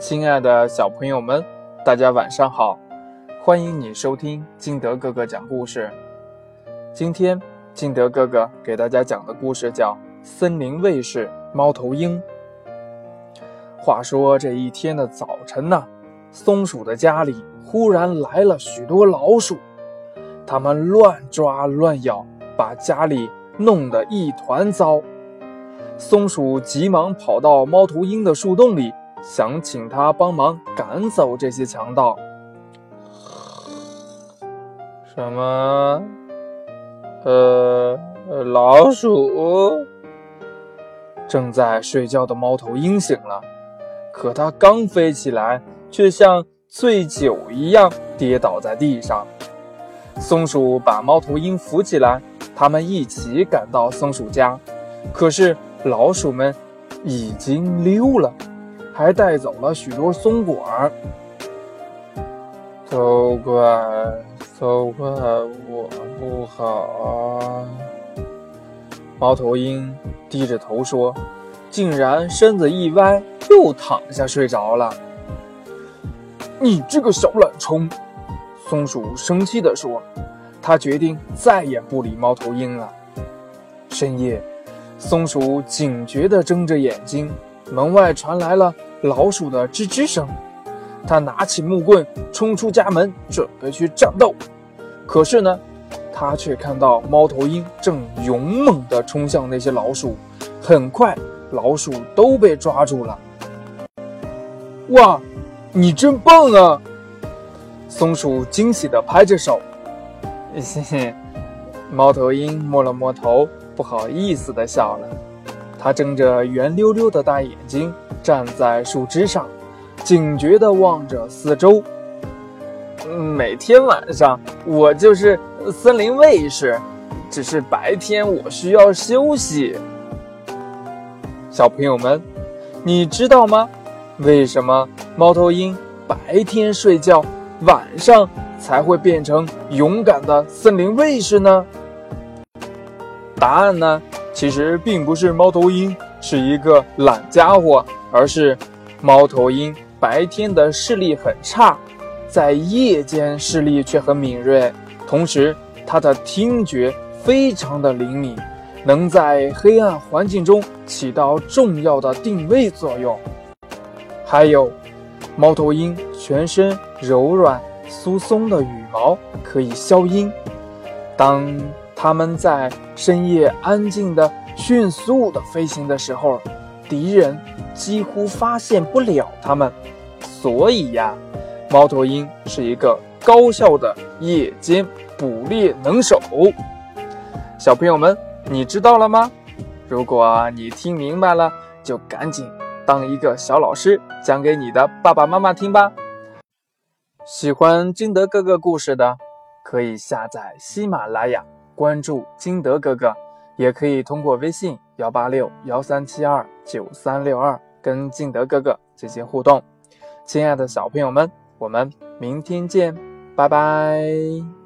亲爱的小朋友们，大家晚上好！欢迎你收听金德哥哥讲故事。今天金德哥哥给大家讲的故事叫《森林卫士猫头鹰》。话说这一天的早晨呢，松鼠的家里忽然来了许多老鼠，它们乱抓乱咬，把家里弄得一团糟。松鼠急忙跑到猫头鹰的树洞里。想请他帮忙赶走这些强盗。什么？呃，老鼠？正在睡觉的猫头鹰醒了，可它刚飞起来，却像醉酒一样跌倒在地上。松鼠把猫头鹰扶起来，他们一起赶到松鼠家，可是老鼠们已经溜了。还带走了许多松果儿，都怪都怪我不好。猫头鹰低着头说：“竟然身子一歪，又躺下睡着了。”你这个小懒虫！松鼠生气地说：“他决定再也不理猫头鹰了。”深夜，松鼠警觉地睁着眼睛。门外传来了老鼠的吱吱声，他拿起木棍冲出家门，准备去战斗。可是呢，他却看到猫头鹰正勇猛地冲向那些老鼠，很快老鼠都被抓住了。哇，你真棒啊！松鼠惊喜地拍着手。嘿嘿，猫头鹰摸了摸头，不好意思地笑了。他睁着圆溜溜的大眼睛，站在树枝上，警觉地望着四周。每天晚上，我就是森林卫士，只是白天我需要休息。小朋友们，你知道吗？为什么猫头鹰白天睡觉，晚上才会变成勇敢的森林卫士呢？答案呢？其实并不是猫头鹰是一个懒家伙，而是猫头鹰白天的视力很差，在夜间视力却很敏锐，同时它的听觉非常的灵敏，能在黑暗环境中起到重要的定位作用。还有，猫头鹰全身柔软疏松的羽毛可以消音，当。他们在深夜安静的、迅速的飞行的时候，敌人几乎发现不了他们。所以呀，猫头鹰是一个高效的夜间捕猎能手。小朋友们，你知道了吗？如果你听明白了，就赶紧当一个小老师，讲给你的爸爸妈妈听吧。喜欢金德哥哥故事的，可以下载喜马拉雅。关注金德哥哥，也可以通过微信幺八六幺三七二九三六二跟金德哥哥进行互动。亲爱的小朋友们，我们明天见，拜拜。